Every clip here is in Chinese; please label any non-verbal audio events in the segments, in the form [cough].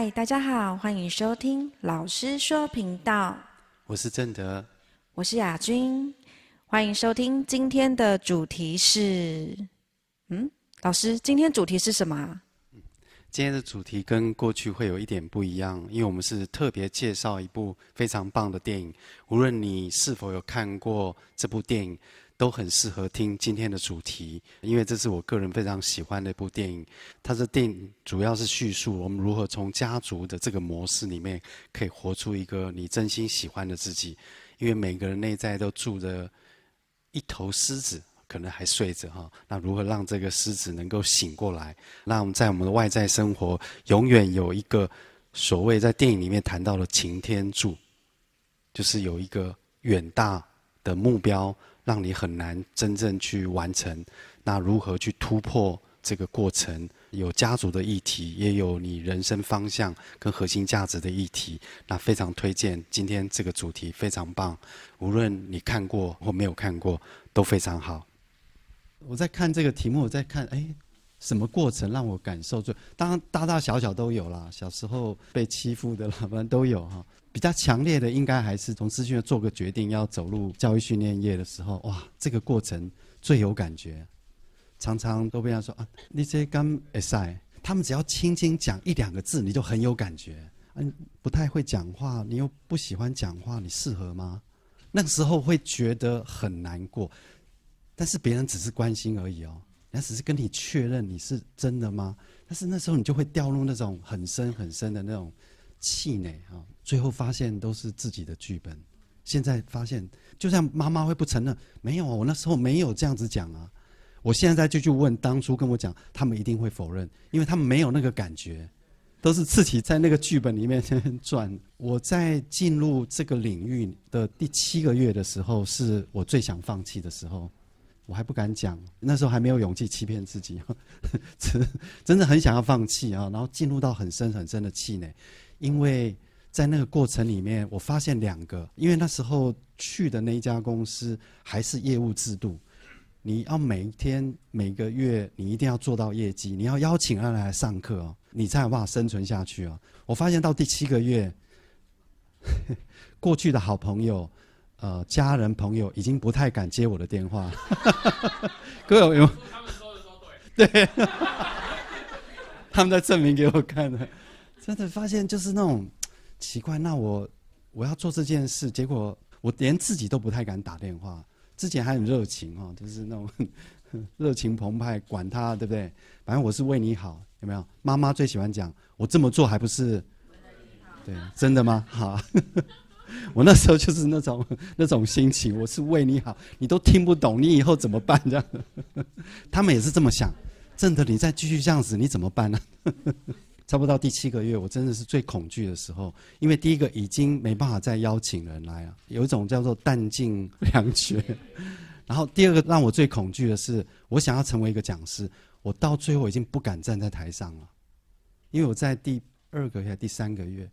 嗨，大家好，欢迎收听老师说频道。我是正德，我是雅君，欢迎收听今天的主题是，嗯，老师，今天主题是什么？今天的主题跟过去会有一点不一样，因为我们是特别介绍一部非常棒的电影，无论你是否有看过这部电影。都很适合听今天的主题，因为这是我个人非常喜欢的一部电影。它的电影主要是叙述我们如何从家族的这个模式里面，可以活出一个你真心喜欢的自己。因为每个人内在都住着一头狮子，可能还睡着哈。那如何让这个狮子能够醒过来，让我们在我们的外在生活永远有一个所谓在电影里面谈到的擎天柱，就是有一个远大的目标。让你很难真正去完成，那如何去突破这个过程？有家族的议题，也有你人生方向跟核心价值的议题。那非常推荐今天这个主题非常棒，无论你看过或没有看过，都非常好。我在看这个题目，我在看，哎，什么过程让我感受最？当然大大小小都有啦，小时候被欺负的啦，反正都有哈。比较强烈的，应该还是从资讯做个决定要走入教育训练业的时候，哇，这个过程最有感觉。常常都被人说啊，你这刚哎塞，他们只要轻轻讲一两个字，你就很有感觉。嗯，不太会讲话，你又不喜欢讲话，你适合吗？那个时候会觉得很难过。但是别人只是关心而已哦，人家只是跟你确认你是真的吗？但是那时候你就会掉入那种很深很深的那种。气馁啊！最后发现都是自己的剧本。现在发现，就像妈妈会不承认，没有啊，我那时候没有这样子讲啊。我现在就去问当初跟我讲，他们一定会否认，因为他们没有那个感觉，都是自己在那个剧本里面 [laughs] 转。我在进入这个领域的第七个月的时候，是我最想放弃的时候，我还不敢讲，那时候还没有勇气欺骗自己，真 [laughs] 真的很想要放弃啊，然后进入到很深很深的气馁。因为在那个过程里面，我发现两个，因为那时候去的那一家公司还是业务制度，你要每一天、每个月，你一定要做到业绩，你要邀请他来上课哦，你才有办法生存下去哦。我发现到第七个月，过去的好朋友、呃家人、朋友已经不太敢接我的电话。[laughs] 各位有，他们说的说对，对，[laughs] 他们在证明给我看的。真的发现就是那种奇怪，那我我要做这件事，结果我连自己都不太敢打电话。之前还很热情哦，就是那种 [laughs] 热情澎湃，管他对不对？反正我是为你好，有没有？妈妈最喜欢讲，我这么做还不是？对，真的吗？好，[laughs] 我那时候就是那种那种心情，我是为你好，你都听不懂，你以后怎么办？这样，[laughs] 他们也是这么想。真的，你再继续这样子，你怎么办呢？差不多到第七个月，我真的是最恐惧的时候，因为第一个已经没办法再邀请人来了，有一种叫做弹尽粮绝。然后第二个让我最恐惧的是，我想要成为一个讲师，我到最后已经不敢站在台上了，因为我在第二个月、第三个月，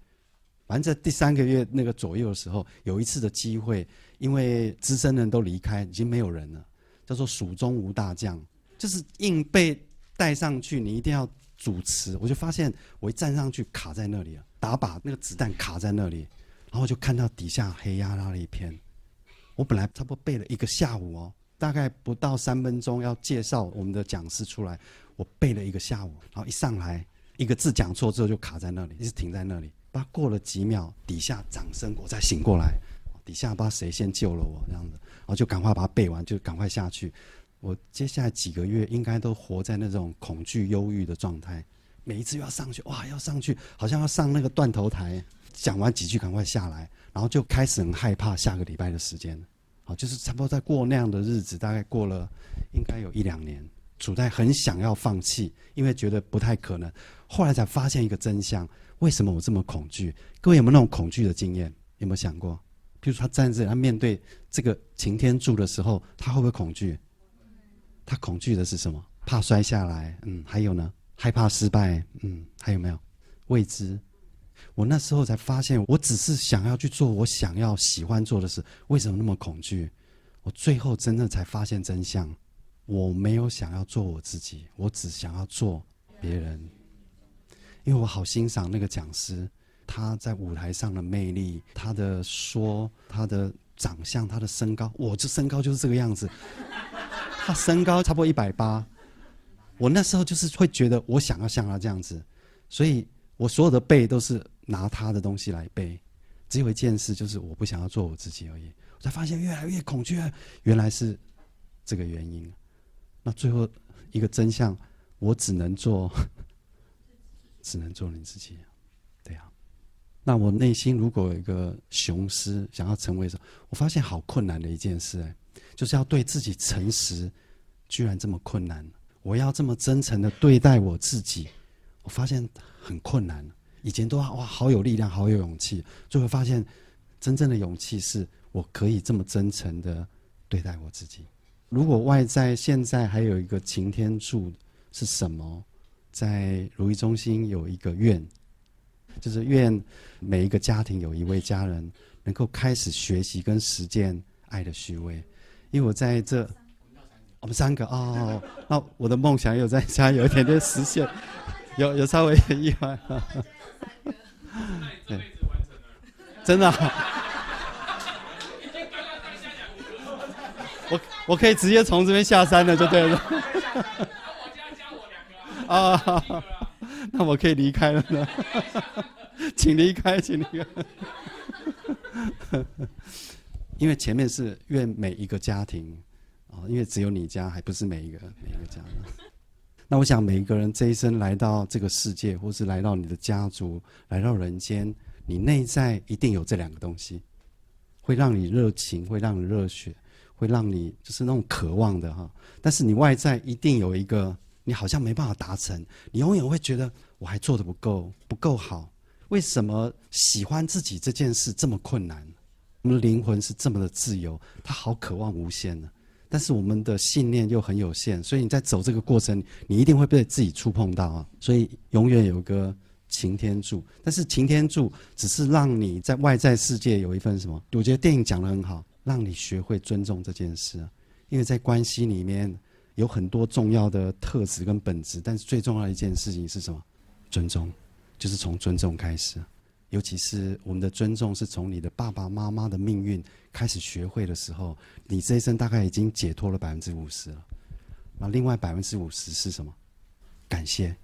反正在第三个月那个左右的时候，有一次的机会，因为资深人都离开，已经没有人了，叫做蜀中无大将，就是硬被带上去，你一定要。主持，我就发现我一站上去卡在那里了，打靶那个子弹卡在那里，然后就看到底下黑压压的一片。我本来差不多背了一个下午哦，大概不到三分钟要介绍我们的讲师出来，我背了一个下午，然后一上来一个字讲错之后就卡在那里，一直停在那里。不知道过了几秒，底下掌声，我再醒过来，底下不知道谁先救了我这样子，然后就赶快把它背完，就赶快下去。我接下来几个月应该都活在那种恐惧、忧郁的状态。每一次要上去，哇，要上去，好像要上那个断头台，讲完几句赶快下来，然后就开始很害怕下个礼拜的时间。好，就是差不多在过那样的日子，大概过了应该有一两年，处在很想要放弃，因为觉得不太可能。后来才发现一个真相：为什么我这么恐惧？各位有没有那种恐惧的经验？有没有想过？譬如他站在这，他面对这个擎天柱的时候，他会不会恐惧？他恐惧的是什么？怕摔下来，嗯，还有呢，害怕失败，嗯，还有没有未知？我那时候才发现，我只是想要去做我想要、喜欢做的事，为什么那么恐惧？我最后真的才发现真相，我没有想要做我自己，我只想要做别人。因为我好欣赏那个讲师，他在舞台上的魅力，他的说，他的长相，他的身高，我这身高就是这个样子，他身高差不多一百八，我那时候就是会觉得我想要像他这样子，所以我所有的背都是拿他的东西来背，只有一件事就是我不想要做我自己而已，我才发现越来越恐惧，原来是这个原因，那最后一个真相，我只能做。只能做你自己，对啊。那我内心如果有一个雄狮想要成为什么，我发现好困难的一件事哎，就是要对自己诚实，居然这么困难。我要这么真诚的对待我自己，我发现很困难。以前都哇好有力量，好有勇气，最后发现真正的勇气是我可以这么真诚的对待我自己。如果外在现在还有一个擎天柱是什么？在如意中心有一个愿，就是愿每一个家庭有一位家人能够开始学习跟实践爱的虚位。因为我在这，我们三个哦，那我的梦想有在家有一点点实现，有 [laughs] 有稍微意外。[laughs] 对，真的，我我可以直接从这边下山了，就对了。啊，那我可以离开了呢？[laughs] 请离开，请离开。因为前面是愿每一个家庭啊，因为只有你家，还不是每一个每一个家。[laughs] 那我想每一个人这一生来到这个世界，或是来到你的家族，来到人间，你内在一定有这两个东西，会让你热情，会让你热血，会让你就是那种渴望的哈。但是你外在一定有一个。你好像没办法达成，你永远会觉得我还做得不够，不够好。为什么喜欢自己这件事这么困难？我们的灵魂是这么的自由，他好渴望无限呢。但是我们的信念又很有限，所以你在走这个过程，你一定会被自己触碰到啊。所以永远有个擎天柱，但是擎天柱只是让你在外在世界有一份什么？我觉得电影讲得很好，让你学会尊重这件事啊。因为在关系里面。有很多重要的特质跟本质，但是最重要的一件事情是什么？尊重，就是从尊重开始。尤其是我们的尊重，是从你的爸爸妈妈的命运开始学会的时候，你这一生大概已经解脱了百分之五十了。那另外百分之五十是什么？感谢，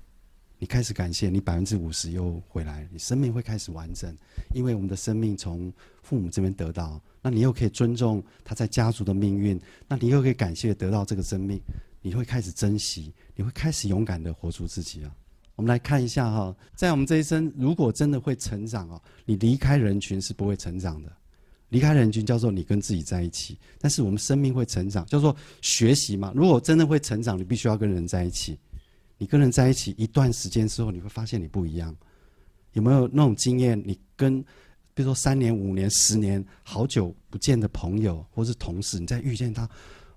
你开始感谢你百分之五十又回来，你生命会开始完整。因为我们的生命从父母这边得到。那你又可以尊重他在家族的命运，那你又可以感谢得到这个生命，你会开始珍惜，你会开始勇敢的活出自己啊！我们来看一下哈，在我们这一生，如果真的会成长啊，你离开人群是不会成长的。离开人群叫做你跟自己在一起，但是我们生命会成长，叫做学习嘛。如果真的会成长，你必须要跟人在一起。你跟人在一起一段时间之后，你会发现你不一样。有没有那种经验？你跟比如说三年、五年、十年，好久不见的朋友或是同事，你再遇见他，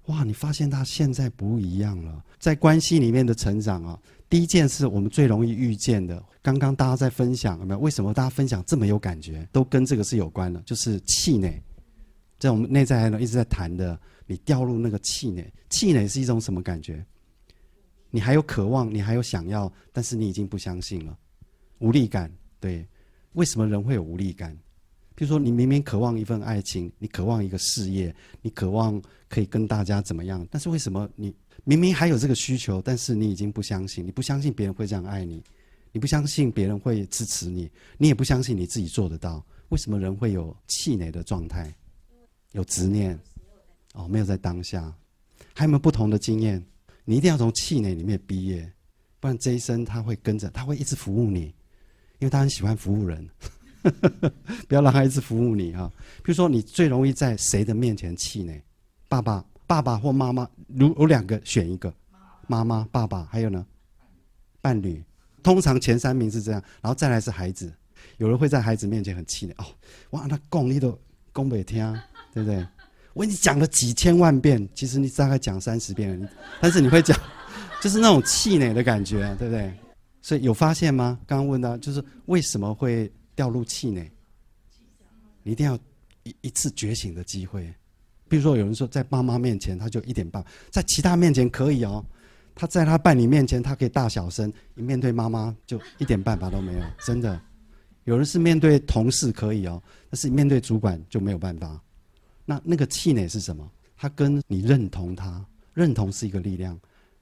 哇！你发现他现在不一样了。在关系里面的成长啊，第一件事我们最容易遇见的，刚刚大家在分享有没有？为什么大家分享这么有感觉？都跟这个是有关的，就是气馁。在我们内在呢一直在谈的，你掉入那个气馁。气馁是一种什么感觉？你还有渴望，你还有想要，但是你已经不相信了，无力感。对，为什么人会有无力感？比如说，你明明渴望一份爱情，你渴望一个事业，你渴望可以跟大家怎么样？但是为什么你明明还有这个需求，但是你已经不相信？你不相信别人会这样爱你，你不相信别人会支持你，你也不相信你自己做得到。为什么人会有气馁的状态？有执念？哦，没有在当下。还有没有不同的经验？你一定要从气馁里面毕业，不然这一生他会跟着，他会一直服务你，因为他很喜欢服务人。[laughs] 不要让他一直服务你啊！比如说，你最容易在谁的面前气馁？爸爸、爸爸或妈妈，如有两个选一个，妈妈、爸爸，还有呢，伴侣。通常前三名是这样，然后再来是孩子。有人会在孩子面前很气馁哦，哇，那讲你都讲不听，对不对？我已经讲了几千万遍，其实你大概讲三十遍，但是你会讲，[laughs] 就是那种气馁的感觉，对不对？所以有发现吗？刚刚问到，就是为什么会？掉入气馁，你一定要一一次觉醒的机会。比如说，有人说在爸妈面前他就一点半，在其他面前可以哦，他在他伴侣面前，他可以大小声；一面对妈妈，就一点办法都没有。真的，有人是面对同事可以哦，但是面对主管就没有办法。那那个气馁是什么？他跟你认同他，认同是一个力量。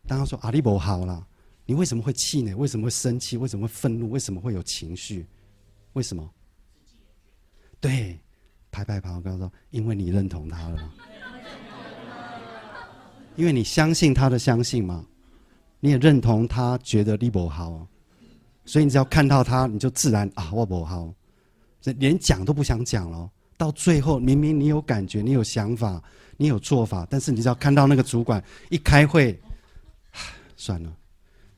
当他说阿里伯好了，你为什么会气馁？为什么会生气？为什么会愤怒？为什么会有情绪？为什么？对，拍拍拍，我跟他说，因为你认同他了，因为你相信他的相信嘛。你也认同他觉得你不好，所以你只要看到他，你就自然啊，我不好，这连讲都不想讲了。到最后，明明你有感觉，你有想法，你有做法，但是你只要看到那个主管一开会，[sighs] 算了，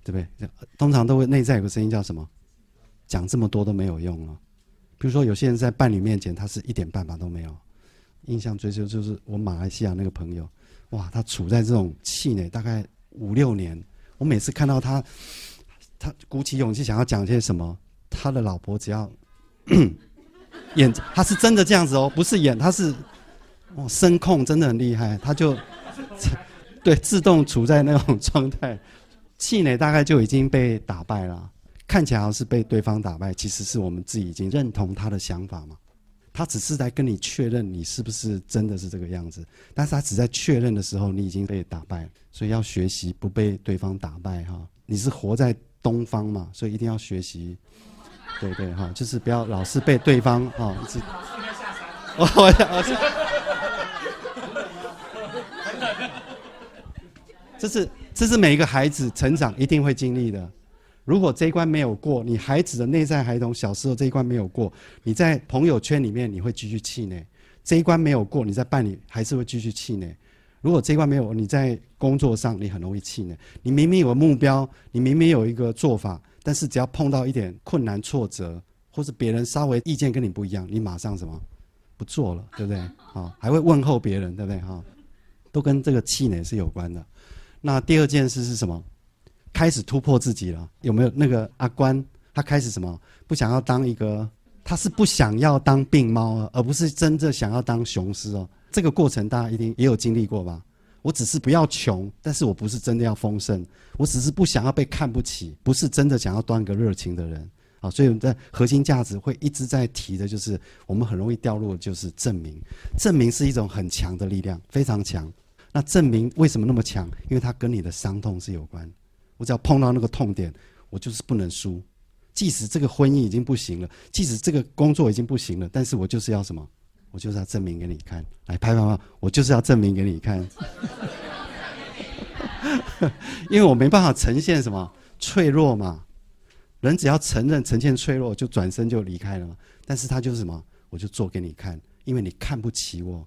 对不对？通常都会内在有个声音叫什么？讲这么多都没有用了。比如说，有些人在伴侣面前，他是一点办法都没有。印象最深就是我马来西亚那个朋友，哇，他处在这种气馁，大概五六年。我每次看到他，他鼓起勇气想要讲些什么，他的老婆只要 [coughs] 演，他是真的这样子哦，不是演，他是哦声控真的很厉害，他就 [laughs] 对自动处在那种状态，气馁大概就已经被打败了，看起来好像是被对方打败，其实是我们自己已经认同他的想法嘛。他只是在跟你确认你是不是真的是这个样子，但是他只在确认的时候，你已经被打败，所以要学习不被对方打败哈。你是活在东方嘛，所以一定要学习，对对哈，就是不要老是被对方哈一直。我我 [laughs] 这是这是每一个孩子成长一定会经历的。如果这一关没有过，你孩子的内在孩童小时候这一关没有过，你在朋友圈里面你会继续气馁。这一关没有过，你在伴侣还是会继续气馁。如果这一关没有，你在工作上你很容易气馁。你明明有个目标，你明明有一个做法，但是只要碰到一点困难挫折，或是别人稍微意见跟你不一样，你马上什么不做了，对不对？啊，[laughs] 还会问候别人，对不对？哈，都跟这个气馁是有关的。那第二件事是什么？开始突破自己了，有没有那个阿关？他开始什么？不想要当一个，他是不想要当病猫，而不是真正想要当雄狮哦。这个过程大家一定也有经历过吧？我只是不要穷，但是我不是真的要丰盛，我只是不想要被看不起，不是真的想要当个热情的人啊。所以我们的核心价值会一直在提的，就是我们很容易掉入就是证明。证明是一种很强的力量，非常强。那证明为什么那么强？因为它跟你的伤痛是有关。我只要碰到那个痛点，我就是不能输。即使这个婚姻已经不行了，即使这个工作已经不行了，但是我就是要什么？我就是要证明给你看。来拍拍拍，我就是要证明给你看。[laughs] 因为我没办法呈现什么脆弱嘛。人只要承认呈现脆弱，就转身就离开了嘛。但是他就是什么？我就做给你看，因为你看不起我。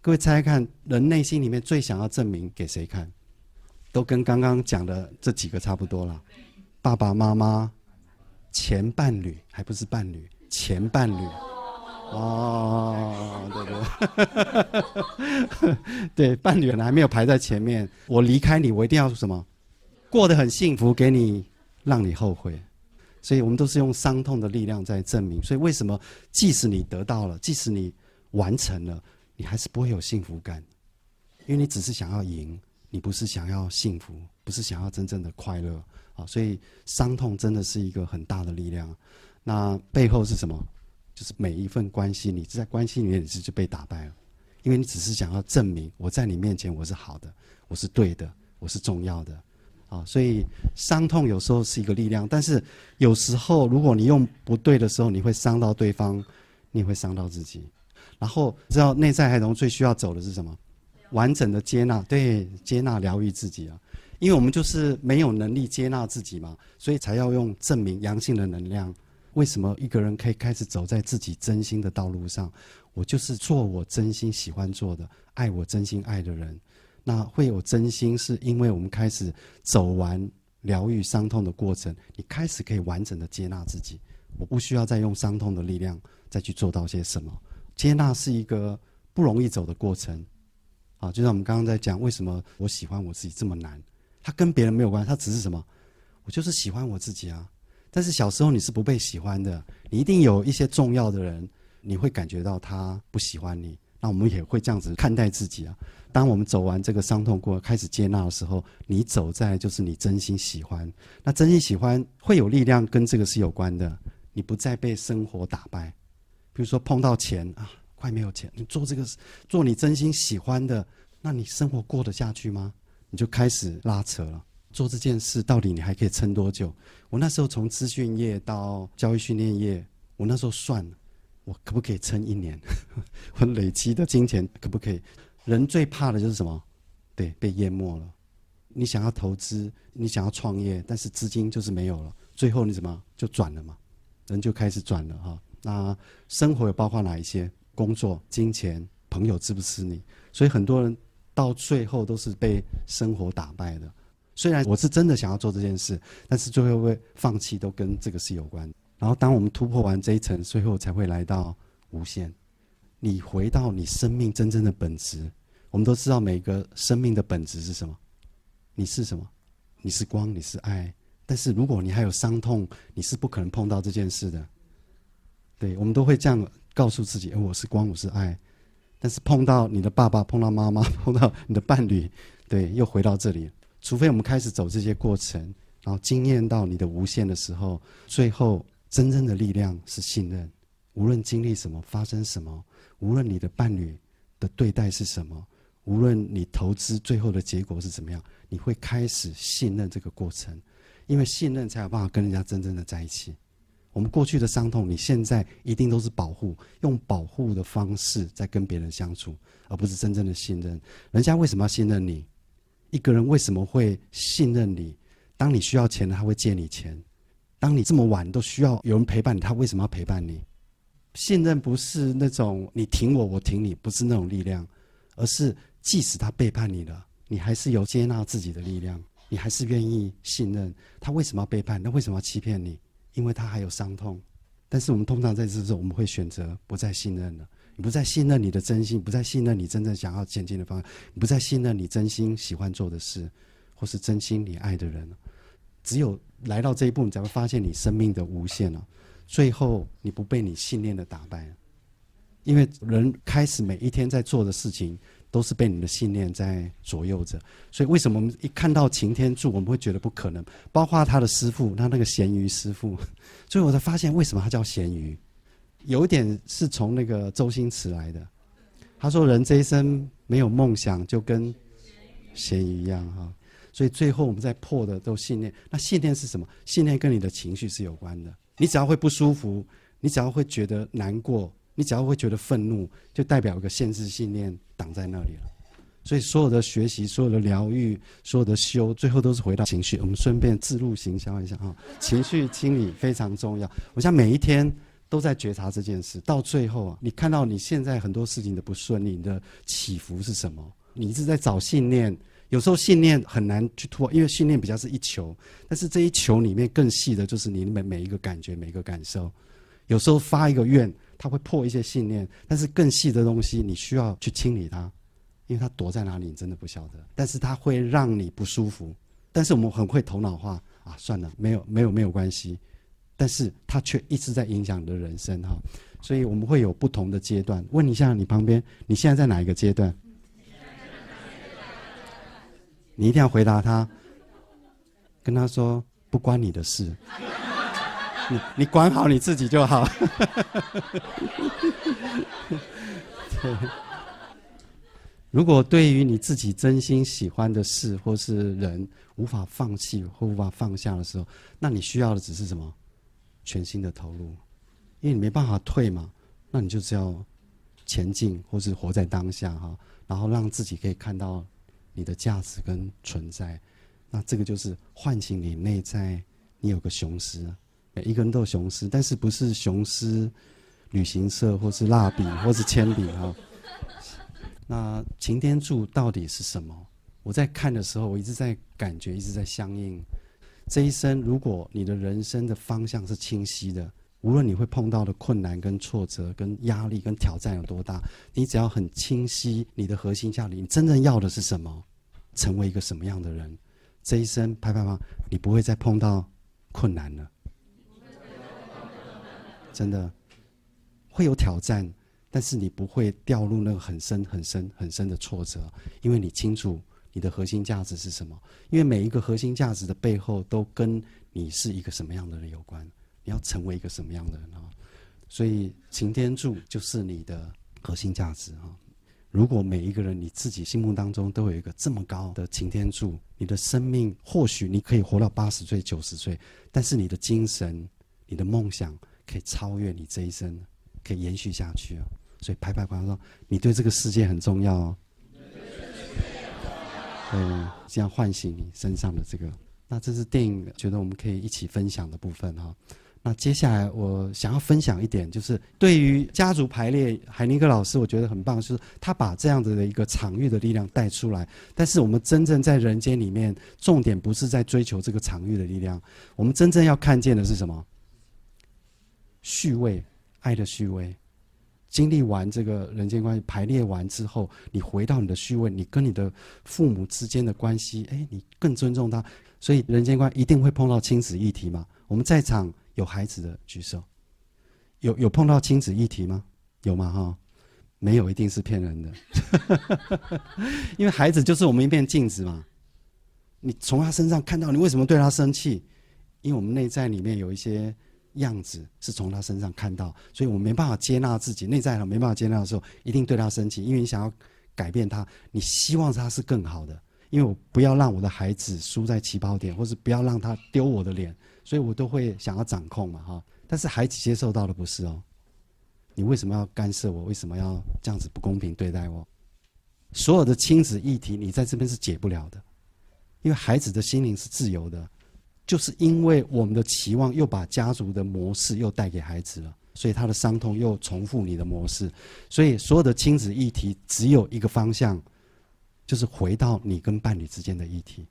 各位猜猜看，人内心里面最想要证明给谁看？都跟刚刚讲的这几个差不多了，爸爸妈妈、前伴侣还不是伴侣，前伴侣，哦，对对，[laughs] 对，伴侣呢还没有排在前面。我离开你，我一定要什么？过得很幸福，给你让你后悔。所以我们都是用伤痛的力量在证明。所以为什么即使你得到了，即使你完成了，你还是不会有幸福感？因为你只是想要赢。你不是想要幸福，不是想要真正的快乐啊！所以伤痛真的是一个很大的力量。那背后是什么？就是每一份关系，你在关系里面你是就被打败了，因为你只是想要证明我在你面前我是好的，我是对的，我是重要的啊！所以伤痛有时候是一个力量，但是有时候如果你用不对的时候，你会伤到对方，你会伤到自己。然后知道内在孩童最需要走的是什么？完整的接纳，对，接纳疗愈自己啊，因为我们就是没有能力接纳自己嘛，所以才要用证明阳性的能量。为什么一个人可以开始走在自己真心的道路上？我就是做我真心喜欢做的，爱我真心爱的人。那会有真心，是因为我们开始走完疗愈伤痛的过程，你开始可以完整的接纳自己。我不需要再用伤痛的力量再去做到些什么。接纳是一个不容易走的过程。啊，就像我们刚刚在讲，为什么我喜欢我自己这么难？他跟别人没有关系，他只是什么？我就是喜欢我自己啊。但是小时候你是不被喜欢的，你一定有一些重要的人，你会感觉到他不喜欢你，那我们也会这样子看待自己啊。当我们走完这个伤痛过，开始接纳的时候，你走在就是你真心喜欢。那真心喜欢会有力量，跟这个是有关的。你不再被生活打败。比如说碰到钱啊，快没有钱，你做这个做你真心喜欢的，那你生活过得下去吗？你就开始拉扯了。做这件事到底你还可以撑多久？我那时候从资讯业到教育训练业，我那时候算，我可不可以撑一年？[laughs] 我累积的金钱可不可以？人最怕的就是什么？对，被淹没了。你想要投资，你想要创业，但是资金就是没有了。最后你怎么就转了嘛？人就开始转了哈。那生活有包括哪一些？工作、金钱、朋友支不支持你？所以很多人到最后都是被生活打败的。虽然我是真的想要做这件事，但是最后会放弃，都跟这个是有关。然后当我们突破完这一层，最后才会来到无限。你回到你生命真正的本质。我们都知道每个生命的本质是什么？你是什么？你是光，你是爱。但是如果你还有伤痛，你是不可能碰到这件事的。对，我们都会这样告诉自己：我是光，我是爱。但是碰到你的爸爸，碰到妈妈，[laughs] 碰到你的伴侣，对，又回到这里。除非我们开始走这些过程，然后经验到你的无限的时候，最后真正的力量是信任。无论经历什么，发生什么，无论你的伴侣的对待是什么。无论你投资最后的结果是怎么样，你会开始信任这个过程，因为信任才有办法跟人家真正的在一起。我们过去的伤痛，你现在一定都是保护，用保护的方式在跟别人相处，而不是真正的信任。人家为什么要信任你？一个人为什么会信任你？当你需要钱，他会借你钱；当你这么晚都需要有人陪伴，他为什么要陪伴你？信任不是那种你挺我，我挺你，不是那种力量，而是。即使他背叛你了，你还是有接纳自己的力量，你还是愿意信任他。为什么要背叛？那为什么要欺骗你？因为他还有伤痛。但是我们通常在这时候，我们会选择不再信任了。你不再信任你的真心，不再信任你真正想要前进的方向，你不再信任你真心喜欢做的事，或是真心你爱的人。只有来到这一步，你才会发现你生命的无限了。最后，你不被你信念的打败，因为人开始每一天在做的事情。都是被你的信念在左右着，所以为什么我们一看到擎天柱，我们会觉得不可能？包括他的师傅，他那个咸鱼师傅，[laughs] 所以我才发现为什么他叫咸鱼，有一点是从那个周星驰来的。他说人这一生没有梦想，就跟咸鱼一样哈。所以最后我们在破的都信念，那信念是什么？信念跟你的情绪是有关的。你只要会不舒服，你只要会觉得难过。你只要会觉得愤怒，就代表一个限制信念挡在那里了。所以所有的学习、所有的疗愈、所有的修，最后都是回到情绪。我们顺便自录行销一下啊，情绪清理非常重要。我想每一天都在觉察这件事，到最后啊，你看到你现在很多事情的不顺利，你的起伏是什么？你一直在找信念，有时候信念很难去突破，因为信念比较是一球，但是这一球里面更细的就是你每每一个感觉、每一个感受。有时候发一个愿。它会破一些信念，但是更细的东西你需要去清理它，因为它躲在哪里你真的不晓得。但是它会让你不舒服，但是我们很会头脑化啊，算了，没有没有没有关系。但是它却一直在影响你的人生哈，所以我们会有不同的阶段。问一下你旁边，你现在在哪一个阶段？你一定要回答他，跟他说不关你的事。你你管好你自己就好。对，[laughs] 如果对于你自己真心喜欢的事或是人无法放弃或无法放下的时候，那你需要的只是什么？全心的投入，因为你没办法退嘛。那你就只要前进，或是活在当下哈，然后让自己可以看到你的价值跟存在。那这个就是唤醒你内在，你有个雄狮。一个人都有雄狮，但是不是雄狮旅行社，或是蜡笔，或是铅笔哈。那擎天柱到底是什么？我在看的时候，我一直在感觉，一直在相应。这一生，如果你的人生的方向是清晰的，无论你会碰到的困难、跟挫折、跟压力、跟挑战有多大，你只要很清晰，你的核心价值，你真正要的是什么？成为一个什么样的人？这一生拍拍拍，你不会再碰到困难了。真的会有挑战，但是你不会掉入那个很深、很深、很深的挫折，因为你清楚你的核心价值是什么。因为每一个核心价值的背后，都跟你是一个什么样的人有关。你要成为一个什么样的人啊？所以擎天柱就是你的核心价值啊。如果每一个人你自己心目当中都有一个这么高的擎天柱，你的生命或许你可以活到八十岁、九十岁，但是你的精神、你的梦想可以超越你这一生。可以延续下去啊！所以拍拍光说，你对这个世界很重要哦。对，这样唤醒你身上的这个。那这是电影，觉得我们可以一起分享的部分哈。那接下来我想要分享一点，就是对于家族排列，海尼克老师我觉得很棒，就是他把这样子的一个场域的力量带出来。但是我们真正在人间里面，重点不是在追求这个场域的力量，我们真正要看见的是什么？序位。爱的序位，经历完这个人间关系排列完之后，你回到你的序位，你跟你的父母之间的关系，哎，你更尊重他，所以人间关一定会碰到亲子议题嘛？我们在场有孩子的举手，有有碰到亲子议题吗？有吗？哈，没有，一定是骗人的，[laughs] 因为孩子就是我们一面镜子嘛。你从他身上看到你为什么对他生气，因为我们内在里面有一些。样子是从他身上看到，所以我没办法接纳自己内在的没办法接纳的时候，一定对他生气，因为你想要改变他，你希望他是更好的，因为我不要让我的孩子输在起跑点，或是不要让他丢我的脸，所以我都会想要掌控嘛哈。但是孩子接受到的不是哦，你为什么要干涉我？为什么要这样子不公平对待我？所有的亲子议题，你在这边是解不了的，因为孩子的心灵是自由的。就是因为我们的期望又把家族的模式又带给孩子了，所以他的伤痛又重复你的模式，所以所有的亲子议题只有一个方向，就是回到你跟伴侣之间的议题。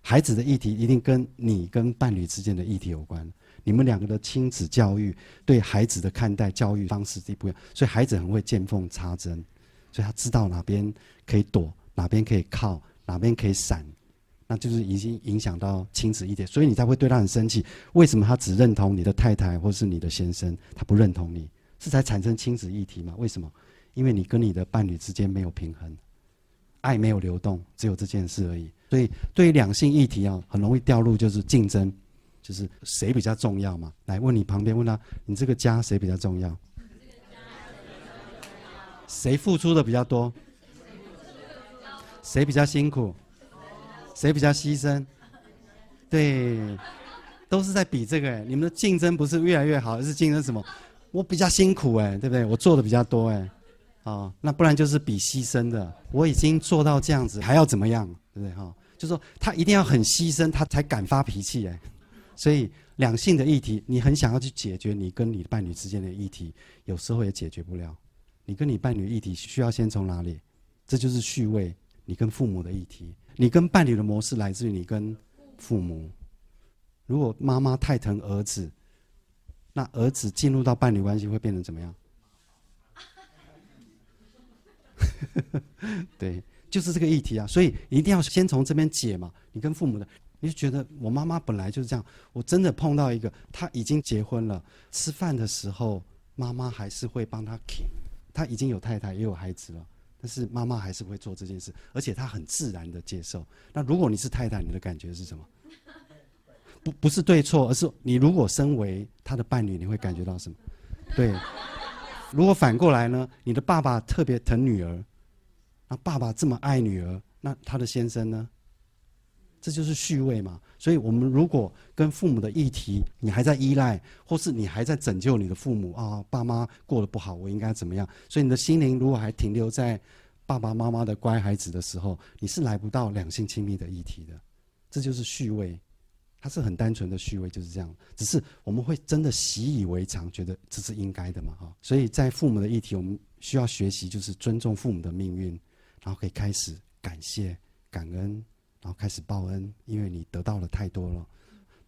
孩子的议题一定跟你跟伴侣之间的议题有关。你们两个的亲子教育对孩子的看待教育方式是不一样，所以孩子很会见缝插针，所以他知道哪边可以躲，哪边可以靠，哪边可以闪。那就是已经影响到亲子一点，所以你才会对他很生气。为什么他只认同你的太太或是你的先生，他不认同你？是才产生亲子议题吗？为什么？因为你跟你的伴侣之间没有平衡，爱没有流动，只有这件事而已。所以对于两性议题啊，很容易掉入就是竞争，就是谁比较重要嘛？来问你旁边问他，你这个家谁比较重要？谁付出的比较多？谁比较辛苦？谁比较牺牲？对，都是在比这个哎。你们的竞争不是越来越好，而是竞争什么？我比较辛苦哎，对不对？我做的比较多哎，啊、哦，那不然就是比牺牲的。我已经做到这样子，还要怎么样？对不对哈、哦？就说他一定要很牺牲，他才敢发脾气哎。所以两性的议题，你很想要去解决你跟你的伴侣之间的议题，有时候也解决不了。你跟你伴侣议题需要先从哪里？这就是序位，你跟父母的议题。你跟伴侣的模式来自于你跟父母。如果妈妈太疼儿子，那儿子进入到伴侣关系会变成怎么样？[laughs] 对，就是这个议题啊。所以一定要先从这边解嘛。你跟父母的，你就觉得我妈妈本来就是这样。我真的碰到一个，她已经结婚了，吃饭的时候妈妈还是会帮她 king。她已经有太太也有孩子了。但是妈妈还是会做这件事，而且她很自然的接受。那如果你是太太，你的感觉是什么？[laughs] 不，不是对错，而是你如果身为他的伴侣，你会感觉到什么？对。如果反过来呢？你的爸爸特别疼女儿，那爸爸这么爱女儿，那他的先生呢？这就是序位嘛。所以，我们如果跟父母的议题，你还在依赖，或是你还在拯救你的父母啊，爸妈过得不好，我应该怎么样？所以，你的心灵如果还停留在爸爸妈妈的乖孩子的时候，你是来不到两性亲密的议题的。这就是序位，它是很单纯的序位，就是这样。只是我们会真的习以为常，觉得这是应该的嘛，哈。所以在父母的议题，我们需要学习，就是尊重父母的命运，然后可以开始感谢、感恩。然后开始报恩，因为你得到了太多了。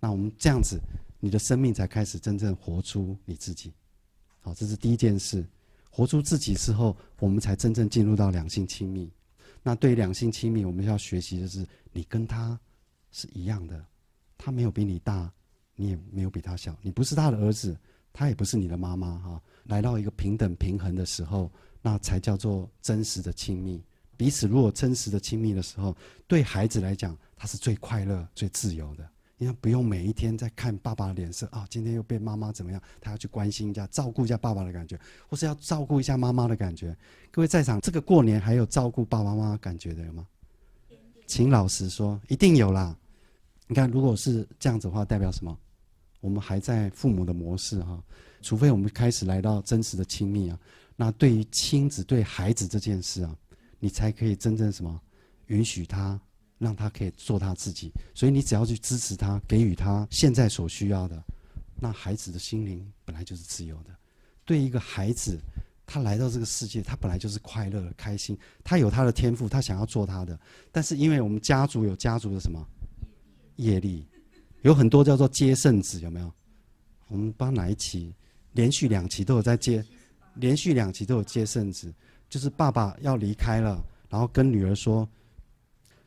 那我们这样子，你的生命才开始真正活出你自己。好，这是第一件事。活出自己之后，我们才真正进入到两性亲密。那对于两性亲密，我们要学习的是，你跟他是一样的，他没有比你大，你也没有比他小，你不是他的儿子，他也不是你的妈妈哈。来到一个平等平衡的时候，那才叫做真实的亲密。彼此如果真实的亲密的时候，对孩子来讲，他是最快乐、最自由的。因为不用每一天在看爸爸的脸色啊，今天又被妈妈怎么样？他要去关心一下、照顾一下爸爸的感觉，或是要照顾一下妈妈的感觉。各位在场，这个过年还有照顾爸爸妈妈感觉的有吗？请老实说，一定有啦。你看，如果是这样子的话，代表什么？我们还在父母的模式哈，除非我们开始来到真实的亲密啊。那对于亲子对孩子这件事啊，你才可以真正什么允许他。让他可以做他自己，所以你只要去支持他，给予他现在所需要的，那孩子的心灵本来就是自由的。对一个孩子，他来到这个世界，他本来就是快乐、开心，他有他的天赋，他想要做他的。但是因为我们家族有家族的什么业力，有很多叫做接圣子，有没有？我们帮哪一期？连续两期都有在接，连续两期都有接圣子，就是爸爸要离开了，然后跟女儿说。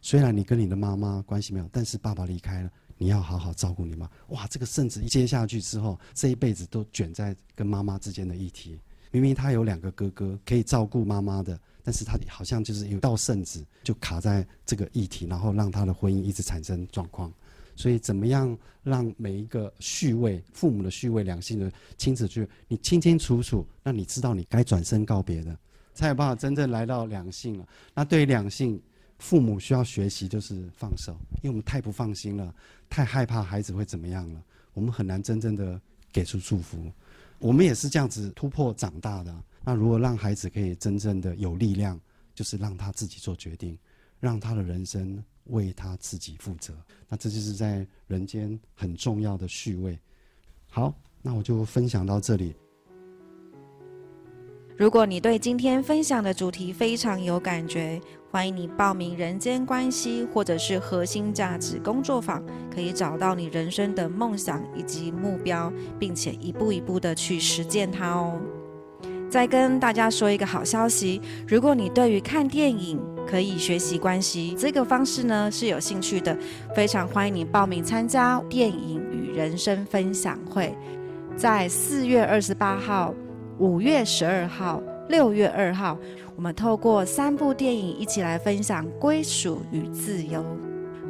虽然你跟你的妈妈关系没有，但是爸爸离开了，你要好好照顾你妈。哇，这个圣子一接下去之后，这一辈子都卷在跟妈妈之间的议题。明明他有两个哥哥可以照顾妈妈的，但是他好像就是有道圣子就卡在这个议题，然后让他的婚姻一直产生状况。所以，怎么样让每一个序位、父母的序位、两性的亲子序，你清清楚楚，那你知道你该转身告别的，才有办法真正来到两性了。那对于两性。父母需要学习就是放手，因为我们太不放心了，太害怕孩子会怎么样了，我们很难真正的给出祝福。我们也是这样子突破长大的。那如果让孩子可以真正的有力量，就是让他自己做决定，让他的人生为他自己负责。那这就是在人间很重要的序位。好，那我就分享到这里。如果你对今天分享的主题非常有感觉，欢迎你报名人间关系或者是核心价值工作坊，可以找到你人生的梦想以及目标，并且一步一步的去实践它哦。再跟大家说一个好消息，如果你对于看电影可以学习关系这个方式呢是有兴趣的，非常欢迎你报名参加电影与人生分享会，在四月二十八号。五月十二号、六月二号，我们透过三部电影一起来分享归属与自由。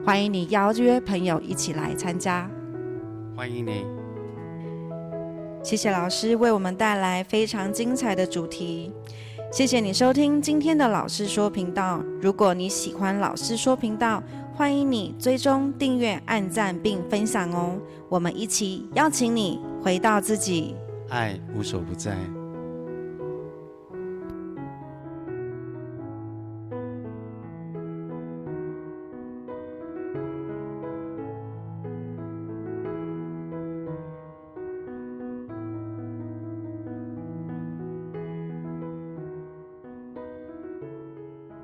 欢迎你邀约朋友一起来参加。欢迎你。谢谢老师为我们带来非常精彩的主题。谢谢你收听今天的老师说频道。如果你喜欢老师说频道，欢迎你追踪、订阅、按赞并分享哦。我们一起邀请你回到自己，爱无所不在。